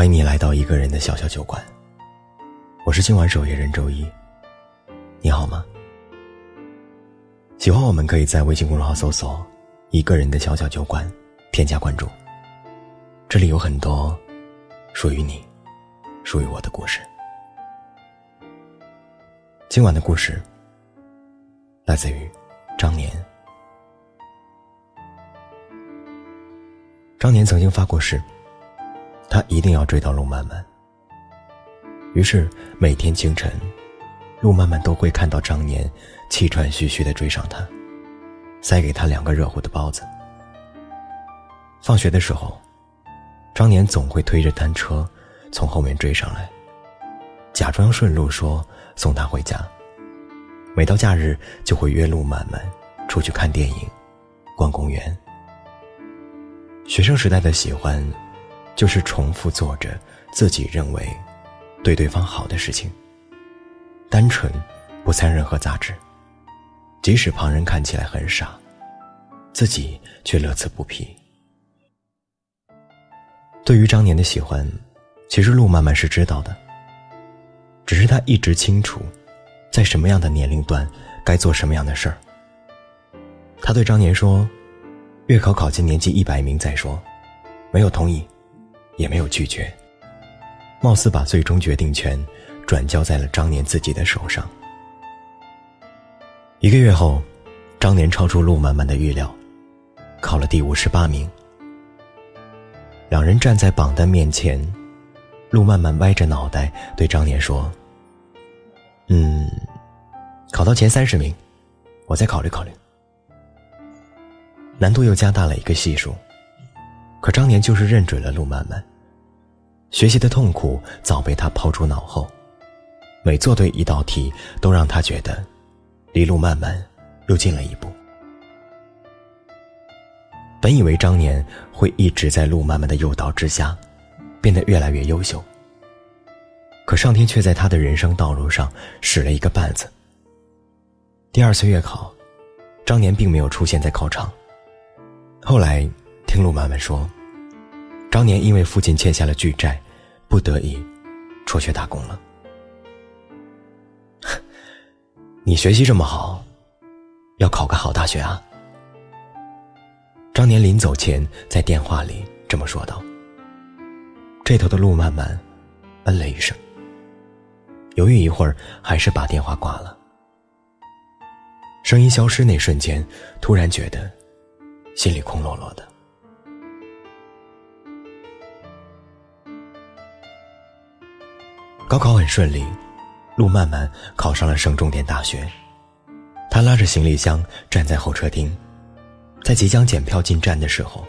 欢迎你来到一个人的小小酒馆。我是今晚守夜人周一，你好吗？喜欢我们可以在微信公众号搜索“一个人的小小酒馆”，添加关注。这里有很多属于你、属于我的故事。今晚的故事来自于张年。张年曾经发过誓，他一定要追到陆漫漫。于是每天清晨，陆漫漫都会看到张年气喘吁吁的追上他，塞给他两个热乎的包子。放学的时候，张年总会推着单车从后面追上来，假装顺路说送他回家。每到假日，就会约陆漫漫出去看电影、逛公园。学生时代的喜欢，就是重复做着自己认为对对方好的事情，单纯，不掺任何杂质。即使旁人看起来很傻，自己却乐此不疲。对于张年的喜欢，其实陆漫漫是知道的，只是他一直清楚，在什么样的年龄段该做什么样的事儿。他对张年说。月考考进年级一百名再说，没有同意，也没有拒绝，貌似把最终决定权转交在了张年自己的手上。一个月后，张年超出陆漫漫的预料，考了第五十八名。两人站在榜单面前，陆漫漫歪着脑袋对张年说：“嗯，考到前三十名，我再考虑考虑。”难度又加大了一个系数，可张年就是认准了陆漫漫。学习的痛苦早被他抛诸脑后，每做对一道题，都让他觉得离路漫漫又近了一步。本以为张年会一直在路漫漫的诱导之下，变得越来越优秀。可上天却在他的人生道路上使了一个绊子。第二次月考，张年并没有出现在考场。后来，听陆漫漫说，张年因为父亲欠下了巨债，不得已辍学打工了。你学习这么好，要考个好大学啊！张年临走前在电话里这么说道。这头的路漫漫嗯了一声，犹豫一会儿，还是把电话挂了。声音消失那瞬间，突然觉得。心里空落落的。高考很顺利，陆漫漫考上了省重点大学。他拉着行李箱站在候车厅，在即将检票进站的时候，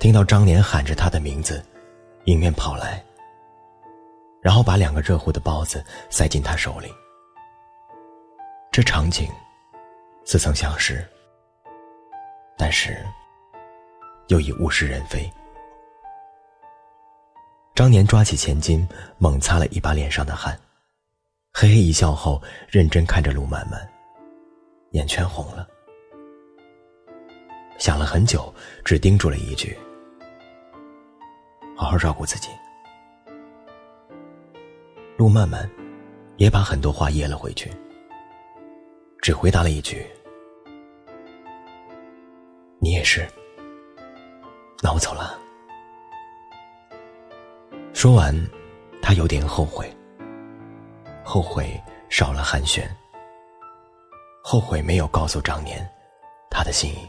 听到张年喊着他的名字，迎面跑来，然后把两个热乎的包子塞进他手里。这场景似曾相识。但是，又已物是人非。张年抓起钱巾，猛擦了一把脸上的汗，嘿嘿一笑后，认真看着陆漫漫，眼圈红了。想了很久，只叮嘱了一句：“好好照顾自己。”陆漫漫也把很多话噎了回去，只回答了一句。你也是，那我走了。说完，他有点后悔，后悔少了寒暄，后悔没有告诉张年他的心意。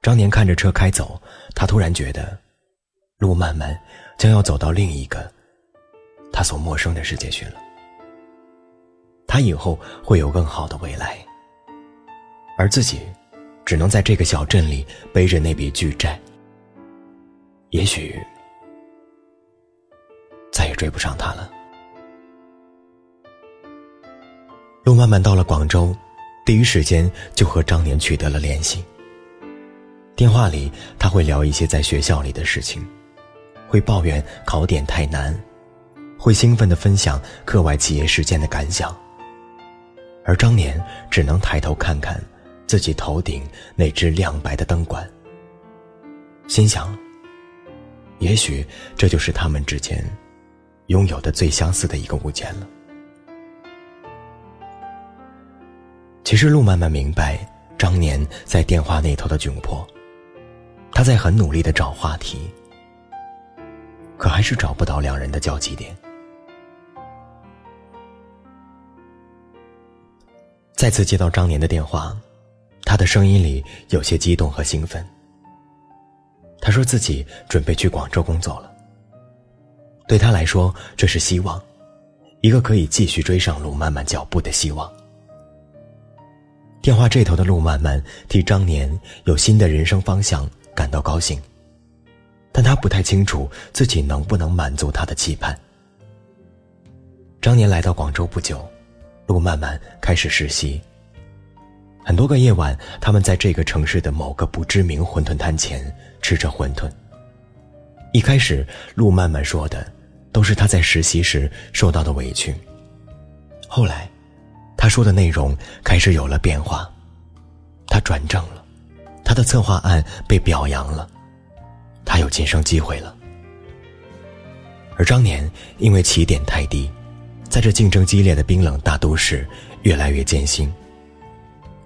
张年看着车开走，他突然觉得，路漫漫将要走到另一个他所陌生的世界去了。他以后会有更好的未来。而自己，只能在这个小镇里背着那笔巨债。也许追不上他了。路漫漫到了广州，第一时间就和张年取得了联系。电话里，他会聊一些在学校里的事情，会抱怨考点太难，会兴奋的分享课外企业实践的感想。而张年只能抬头看看。自己头顶那只亮白的灯管，心想：也许这就是他们之间拥有的最相似的一个物件了。其实，陆漫漫明白张年在电话那头的窘迫，他在很努力的找话题，可还是找不到两人的交集点。再次接到张年的电话，他的声音里有些激动和兴奋。他说自己准备去广州工作了。对他来说，这是希望，一个可以继续追上陆漫漫脚步的希望。电话这头的陆漫漫替张年有新的人生方向感到高兴，但他不太清楚自己能不能满足他的期盼。张年来到广州不久，陆漫漫开始实习。很多个夜晚，他们在这个城市的某个不知名馄饨摊前吃着馄饨。一开始，陆漫漫说的都是他在实习时受到的委屈，后来。他说的内容开始有了变化，他转正了，他的策划案被表扬了，他有晋升机会了。而张年因为起点太低，在这竞争激烈的冰冷大都市越来越艰辛，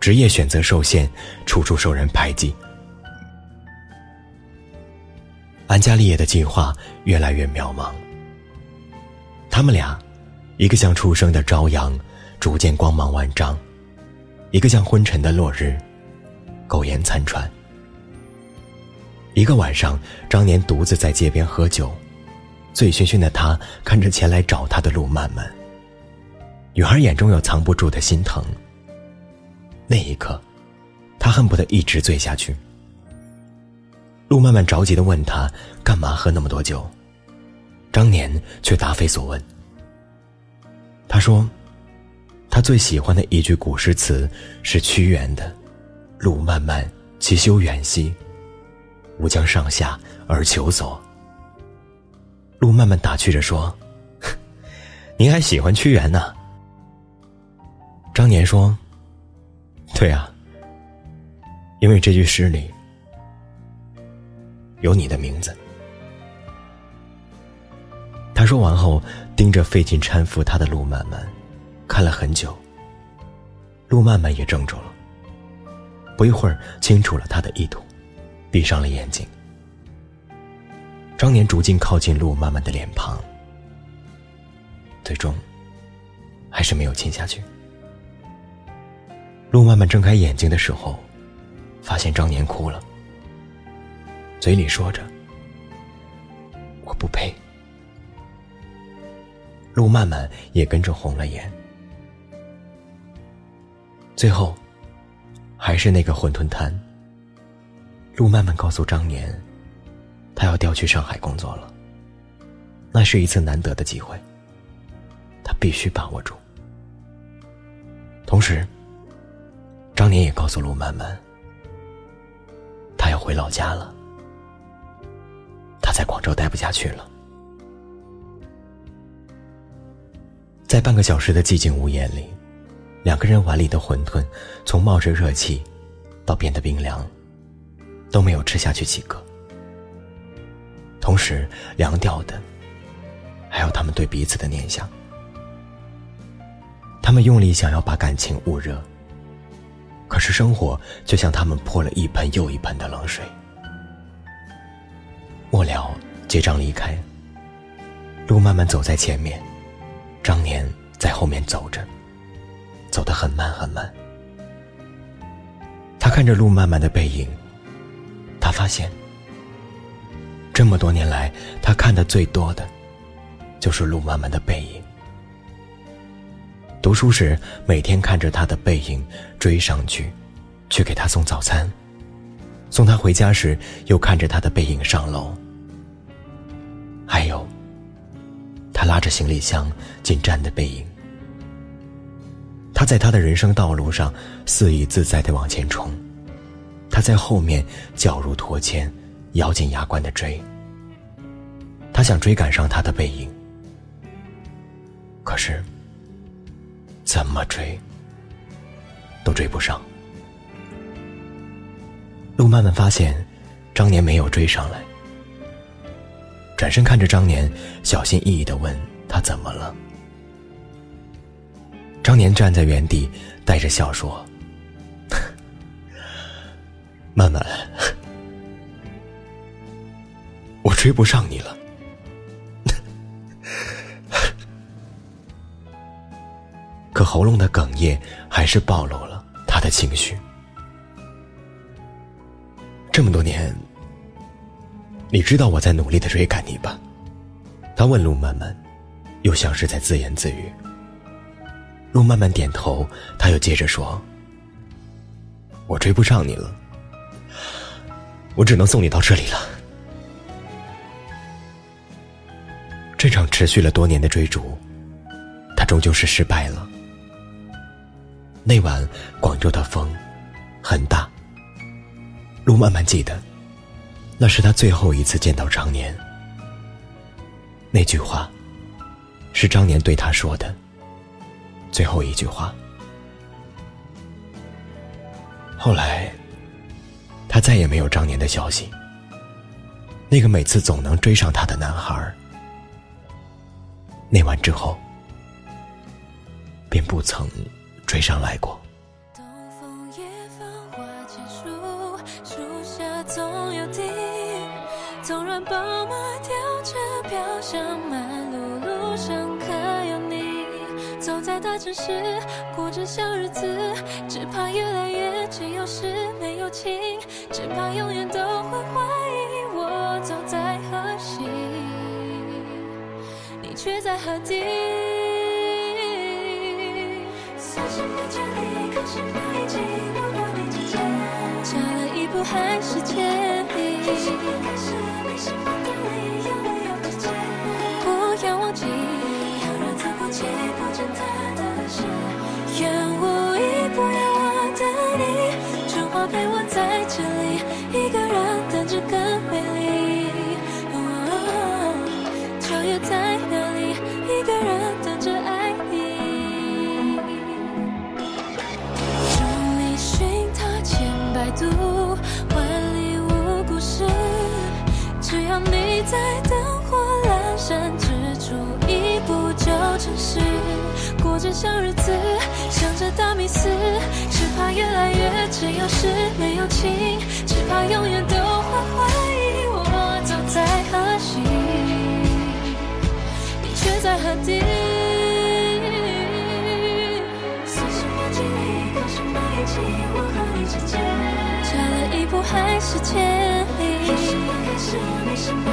职业选择受限，处处受人排挤。安家立业的计划越来越渺茫。他们俩，一个像初升的朝阳。逐渐光芒万丈，一个像昏沉的落日，苟延残喘。一个晚上，张年独自在街边喝酒，醉醺醺的他看着前来找他的陆漫漫，女孩眼中有藏不住的心疼。那一刻，他恨不得一直醉下去。陆漫漫着急的问他：“干嘛喝那么多酒？”张年却答非所问。他说。他最喜欢的一句古诗词是屈原的：“路漫漫其修远兮，吾将上下而求索。”路漫漫打趣着说：“ 您还喜欢屈原呢？”张年说：“对啊，因为这句诗里有你的名字。”说完后，盯着费劲搀扶他的路漫漫。看了很久，陆漫漫也怔住了。不一会儿，清楚了他的意图，闭上了眼睛。张年逐渐靠近陆漫漫的脸庞，最终还是没有亲下去。陆漫漫睁开眼睛的时候，发现张年哭了，嘴里说着：“我不配。”陆漫漫也跟着红了眼。最后，还是那个馄饨摊。陆漫漫告诉张年，他要调去上海工作了。那是一次难得的机会，他必须把握住。同时，张年也告诉陆漫漫，他要回老家了。他在广州待不下去了。在半个小时的寂静无言里。两个人碗里的馄饨，从冒着热气，到变得冰凉，都没有吃下去几个。同时凉掉的，还有他们对彼此的念想。他们用力想要把感情捂热，可是生活就像他们泼了一盆又一盆的冷水。末了，结账离开。路慢慢走在前面，张年在后面走着。走得很慢很慢，他看着路漫漫的背影，他发现，这么多年来，他看的最多的，就是路漫漫的背影。读书时，每天看着他的背影追上去，去给他送早餐；送他回家时，又看着他的背影上楼。拉着行李箱进站的背影。他在他的人生道路上肆意自在的往前冲，他在后面脚如脱铅，咬紧牙关的追。他想追赶上他的背影，可是怎么追都追不上。路慢慢发现，张年没有追上来。转身看着张年，小心翼翼的问他怎么了。张年站在原地，带着笑说：“曼曼，我追不上你了。”可喉咙的哽咽还是暴露了他的情绪。这么多年，你知道我在努力的追赶你吧？他问陆漫漫，又像是在自言自语。陆漫漫点头，他又接着说：“我追不上你了，我只能送你到这里了。”这场持续了多年的追逐，他终究是失败了。那晚广州的风很大。陆漫漫记得，那是他最后一次见到张年。那句话，是张年对他说的最后一句话。后来，他再也没有张年的消息。那个每次总能追上他的男孩，那晚之后，便不曾。追上来过。纵然宝马吊着飘香，满路路上可有你。走在大城市，过着小日子，只怕越来越只有事没有情，只怕永远都会怀疑我走在何西，你却在何地。差了一步还是千里，不过着小日子，想着大迷思，只怕越来越只有事没有情，只怕永远都会怀疑我走在何西，你却在何地。算什么距离，搞什么运气，我和你之间，差了一步还是千里。是没什么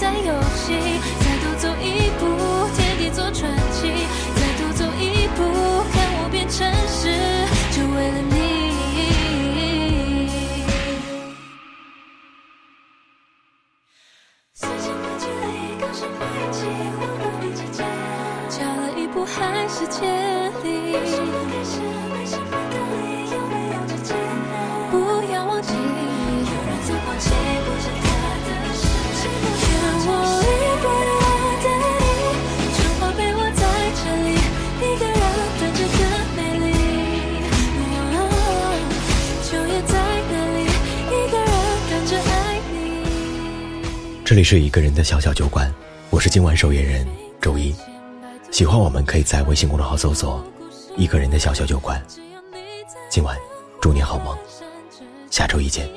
在游戏；这里是一个人的小小酒馆，我是今晚守夜人周一。喜欢我们可以在微信公众号搜索“一个人的小小酒馆”。今晚祝你好梦，下周一见。